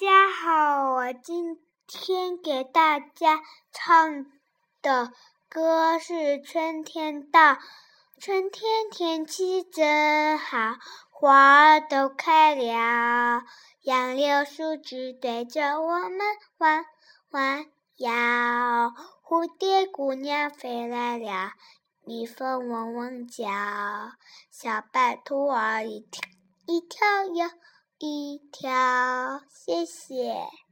家好，我今天给大家唱的歌是《春天到》。春天天气真好，花儿都开了，杨柳树枝对着我们弯弯腰。蝴蝶姑娘飞来了，蜜蜂嗡嗡叫，小白兔儿一跳一跳又。一条，谢谢。